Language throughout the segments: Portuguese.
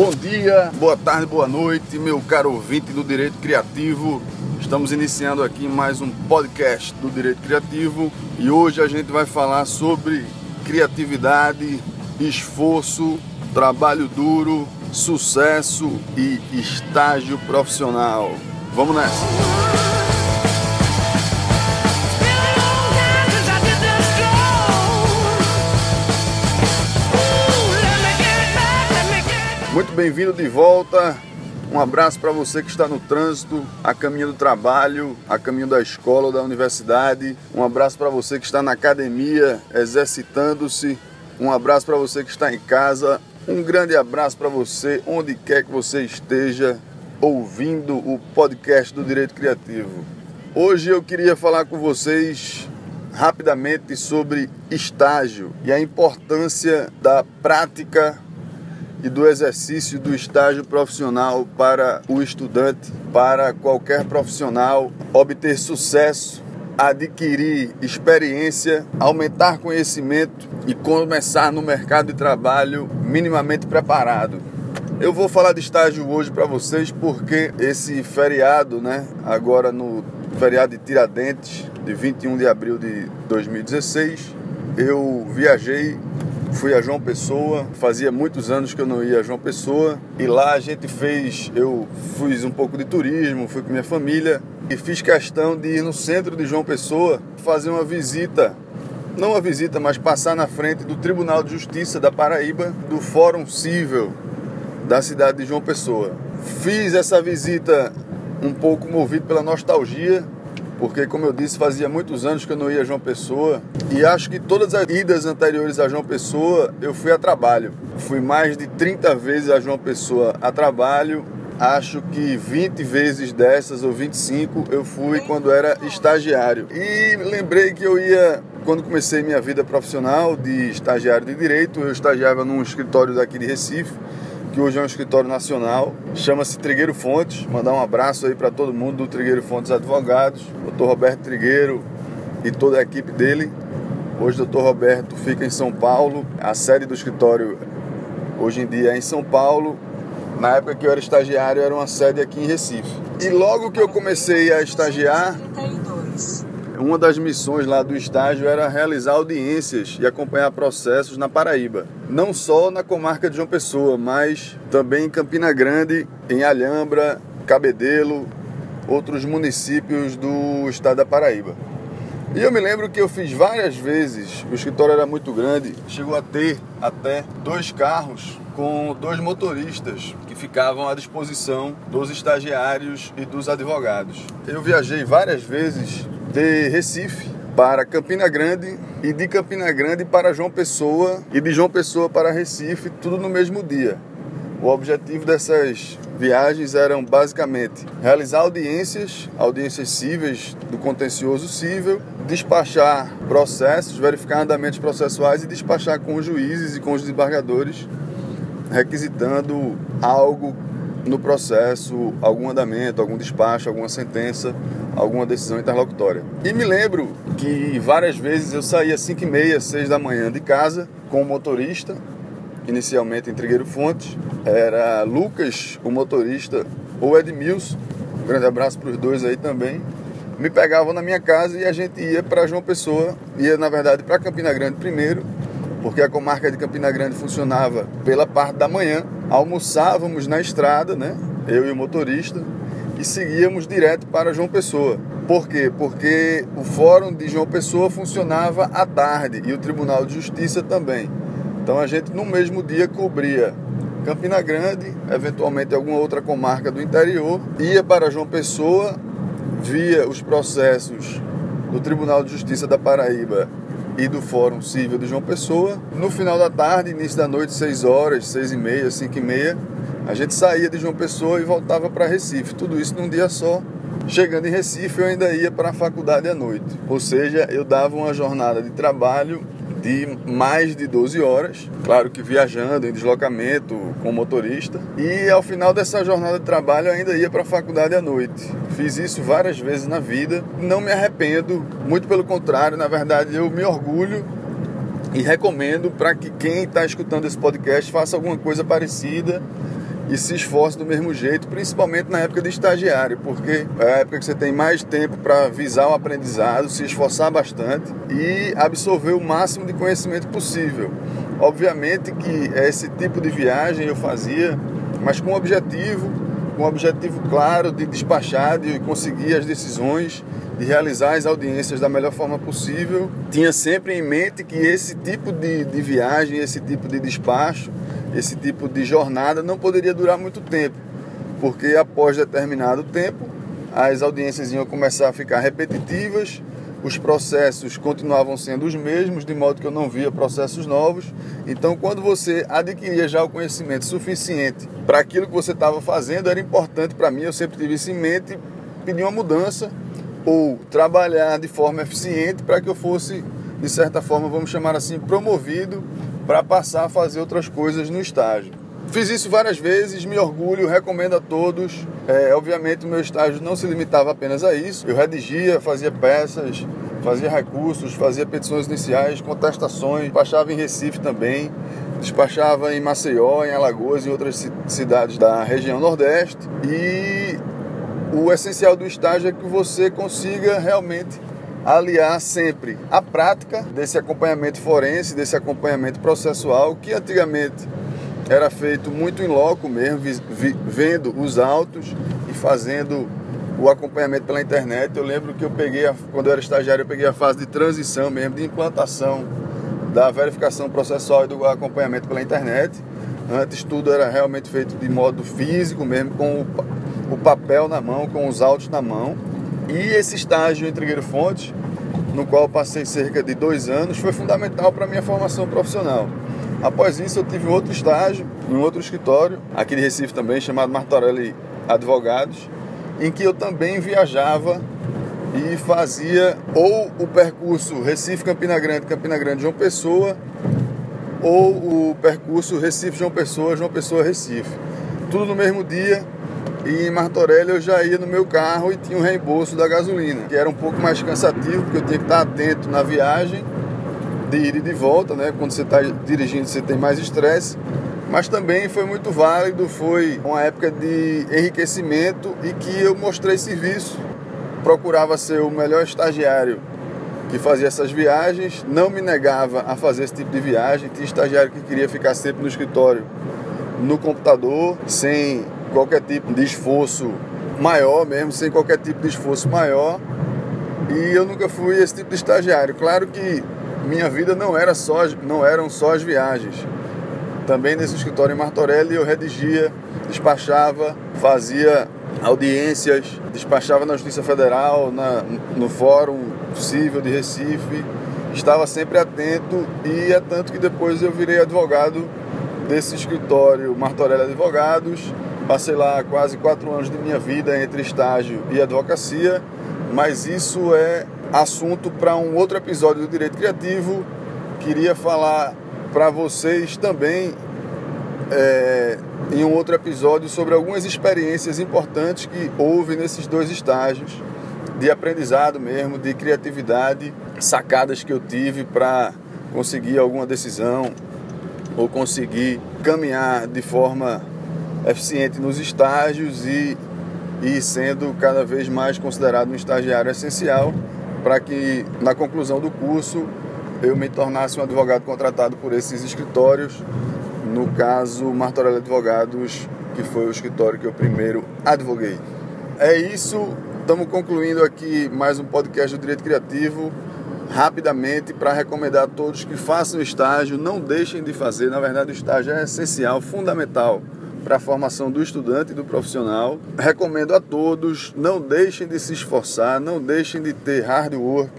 Bom dia, boa tarde, boa noite, meu caro ouvinte do Direito Criativo. Estamos iniciando aqui mais um podcast do Direito Criativo e hoje a gente vai falar sobre criatividade, esforço, trabalho duro, sucesso e estágio profissional. Vamos nessa! Muito bem-vindo de volta. Um abraço para você que está no trânsito, a caminho do trabalho, a caminho da escola ou da universidade. Um abraço para você que está na academia, exercitando-se. Um abraço para você que está em casa. Um grande abraço para você, onde quer que você esteja, ouvindo o podcast do Direito Criativo. Hoje eu queria falar com vocês rapidamente sobre estágio e a importância da prática e do exercício do estágio profissional para o estudante, para qualquer profissional obter sucesso, adquirir experiência, aumentar conhecimento e começar no mercado de trabalho minimamente preparado. Eu vou falar de estágio hoje para vocês porque esse feriado, né, agora no feriado de Tiradentes, de 21 de abril de 2016, eu viajei Fui a João Pessoa, fazia muitos anos que eu não ia a João Pessoa e lá a gente fez, eu fiz um pouco de turismo, fui com minha família e fiz questão de ir no centro de João Pessoa fazer uma visita, não uma visita, mas passar na frente do Tribunal de Justiça da Paraíba, do Fórum Cível da cidade de João Pessoa. Fiz essa visita um pouco movido pela nostalgia porque, como eu disse, fazia muitos anos que eu não ia a João Pessoa e acho que todas as idas anteriores a João Pessoa eu fui a trabalho. Fui mais de 30 vezes a João Pessoa a trabalho. Acho que 20 vezes dessas ou 25 eu fui quando era estagiário. E lembrei que eu ia quando comecei minha vida profissional de estagiário de direito, eu estagiava num escritório daqui de Recife que hoje é um escritório nacional, chama-se Trigueiro Fontes. Mandar um abraço aí para todo mundo do Trigueiro Fontes Advogados, Dr. Roberto Trigueiro e toda a equipe dele. Hoje o Dr. Roberto fica em São Paulo, a sede do escritório hoje em dia é em São Paulo. Na época que eu era estagiário, era uma sede aqui em Recife. E logo que eu comecei a estagiar, uma das missões lá do estágio era realizar audiências e acompanhar processos na Paraíba. Não só na comarca de João Pessoa, mas também em Campina Grande, em Alhambra, Cabedelo, outros municípios do estado da Paraíba. E eu me lembro que eu fiz várias vezes, o escritório era muito grande, chegou a ter até dois carros com dois motoristas que ficavam à disposição dos estagiários e dos advogados. Eu viajei várias vezes de Recife para Campina Grande e de Campina Grande para João Pessoa e de João Pessoa para Recife, tudo no mesmo dia. O objetivo dessas viagens eram basicamente realizar audiências, audiências cíveis do contencioso cível, despachar processos, verificar andamentos processuais e despachar com os juízes e com os desembargadores, requisitando algo no processo, algum andamento, algum despacho, alguma sentença alguma decisão interlocutória. E me lembro que várias vezes eu saía às 5 e meia, 6 da manhã de casa com o motorista, inicialmente em Trigueiro Fontes, era Lucas, o motorista, ou Edmilson, um grande abraço para os dois aí também, me pegavam na minha casa e a gente ia para João Pessoa, ia na verdade para Campina Grande primeiro, porque a comarca de Campina Grande funcionava pela parte da manhã, almoçávamos na estrada, né, eu e o motorista, e seguíamos direto para João Pessoa. Por quê? Porque o Fórum de João Pessoa funcionava à tarde e o Tribunal de Justiça também. Então a gente no mesmo dia cobria Campina Grande, eventualmente alguma outra comarca do interior, ia para João Pessoa, via os processos do Tribunal de Justiça da Paraíba e do Fórum Civil de João Pessoa. No final da tarde, início da noite, 6 horas, 6 e meia, 5 e meia, a gente saía de João Pessoa e voltava para Recife. Tudo isso num dia só. Chegando em Recife, eu ainda ia para a faculdade à noite. Ou seja, eu dava uma jornada de trabalho de mais de 12 horas, claro que viajando em deslocamento com motorista. E ao final dessa jornada de trabalho ainda ia para a faculdade à noite. Fiz isso várias vezes na vida, não me arrependo, muito pelo contrário, na verdade eu me orgulho e recomendo para que quem está escutando esse podcast faça alguma coisa parecida e se esforce do mesmo jeito, principalmente na época de estagiário, porque é a época que você tem mais tempo para visar o aprendizado, se esforçar bastante e absorver o máximo de conhecimento possível. Obviamente que esse tipo de viagem eu fazia, mas com objetivo, com objetivo claro de despachar, de conseguir as decisões, de realizar as audiências da melhor forma possível. Tinha sempre em mente que esse tipo de, de viagem, esse tipo de despacho, esse tipo de jornada não poderia durar muito tempo, porque após determinado tempo as audiências iam começar a ficar repetitivas, os processos continuavam sendo os mesmos, de modo que eu não via processos novos. Então, quando você adquiria já o conhecimento suficiente para aquilo que você estava fazendo, era importante para mim, eu sempre tive isso em mente, pedir uma mudança ou trabalhar de forma eficiente para que eu fosse, de certa forma, vamos chamar assim, promovido para passar a fazer outras coisas no estágio. Fiz isso várias vezes, me orgulho, recomendo a todos. É, obviamente, o meu estágio não se limitava apenas a isso. Eu redigia, fazia peças, fazia recursos, fazia petições iniciais, contestações, despachava em Recife também, despachava em Maceió, em Alagoas e outras cidades da região Nordeste. E o essencial do estágio é que você consiga realmente aliar sempre a prática desse acompanhamento forense, desse acompanhamento processual, que antigamente era feito muito em loco mesmo, vendo os autos e fazendo o acompanhamento pela internet. Eu lembro que eu peguei, a, quando eu era estagiário, eu peguei a fase de transição mesmo, de implantação da verificação processual e do acompanhamento pela internet. Antes tudo era realmente feito de modo físico mesmo, com o, o papel na mão, com os autos na mão. E esse estágio em Trigueiro Fontes, no qual passei cerca de dois anos, foi fundamental para a minha formação profissional. Após isso, eu tive outro estágio em outro escritório, aqui de Recife também, chamado Martorelli Advogados, em que eu também viajava e fazia ou o percurso Recife-Campina Grande, Campina Grande-João Pessoa, ou o percurso Recife-João Pessoa, João Pessoa-Recife. Tudo no mesmo dia, e em Martorelli eu já ia no meu carro e tinha o reembolso da gasolina, que era um pouco mais cansativo, porque eu tinha que estar atento na viagem de ida e de volta, né? Quando você está dirigindo, você tem mais estresse. Mas também foi muito válido, foi uma época de enriquecimento e que eu mostrei serviço. Procurava ser o melhor estagiário que fazia essas viagens, não me negava a fazer esse tipo de viagem. Tinha estagiário que queria ficar sempre no escritório, no computador, sem qualquer tipo de esforço maior mesmo, sem qualquer tipo de esforço maior. E eu nunca fui esse tipo de estagiário. Claro que minha vida não era só não eram só as viagens. Também nesse escritório em Martorelli eu redigia, despachava, fazia audiências, despachava na Justiça Federal, na, no Fórum Civil de Recife, estava sempre atento e é tanto que depois eu virei advogado desse escritório Martorelli Advogados. Passei lá quase quatro anos de minha vida entre estágio e advocacia, mas isso é assunto para um outro episódio do Direito Criativo. Queria falar para vocês também é, em um outro episódio sobre algumas experiências importantes que houve nesses dois estágios de aprendizado mesmo, de criatividade, sacadas que eu tive para conseguir alguma decisão ou conseguir caminhar de forma eficiente nos estágios e, e sendo cada vez mais considerado um estagiário essencial para que na conclusão do curso eu me tornasse um advogado contratado por esses escritórios, no caso Martorelli Advogados, que foi o escritório que eu primeiro advoguei. É isso, estamos concluindo aqui mais um podcast do Direito Criativo. Rapidamente, para recomendar a todos que façam estágio, não deixem de fazer. Na verdade, o estágio é essencial, fundamental para a formação do estudante e do profissional. Recomendo a todos, não deixem de se esforçar, não deixem de ter hard work,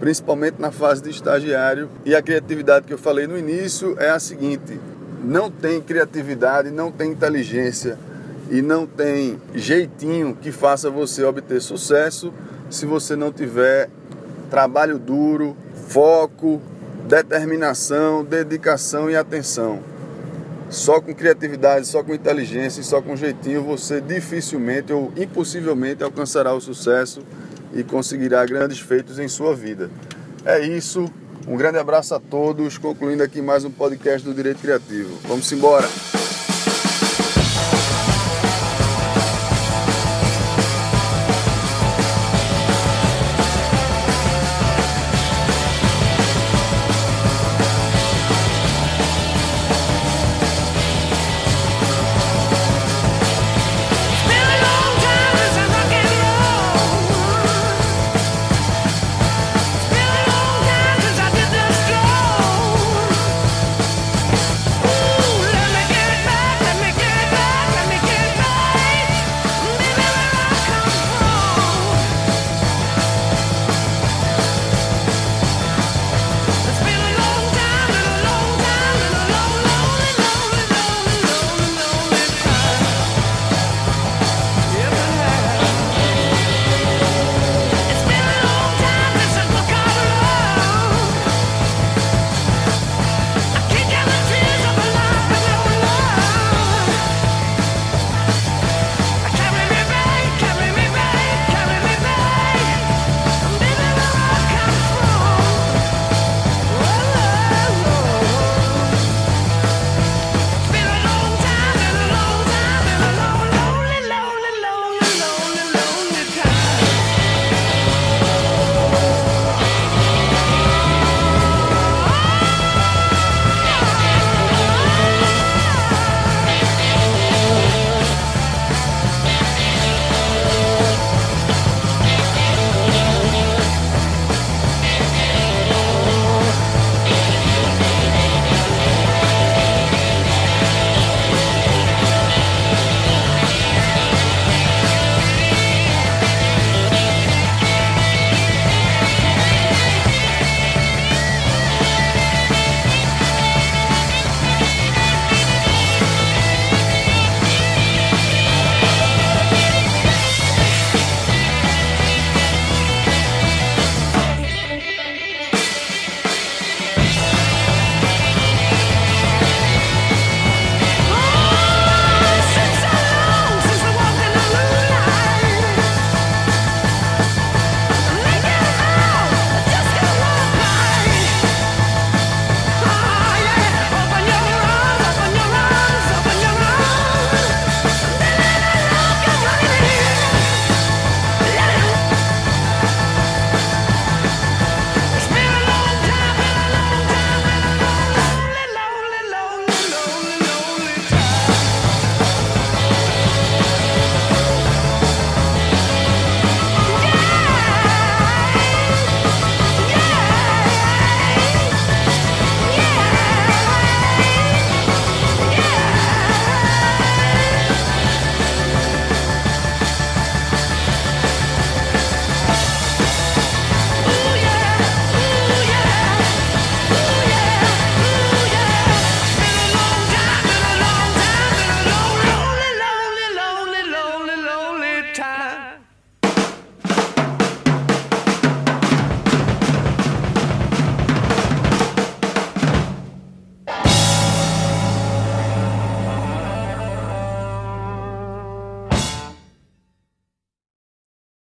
principalmente na fase de estagiário. E a criatividade que eu falei no início é a seguinte: não tem criatividade, não tem inteligência e não tem jeitinho que faça você obter sucesso se você não tiver trabalho duro, foco, determinação, dedicação e atenção. Só com criatividade, só com inteligência e só com jeitinho você dificilmente ou impossivelmente alcançará o sucesso e conseguirá grandes feitos em sua vida. É isso. Um grande abraço a todos, concluindo aqui mais um podcast do Direito Criativo. Vamos embora!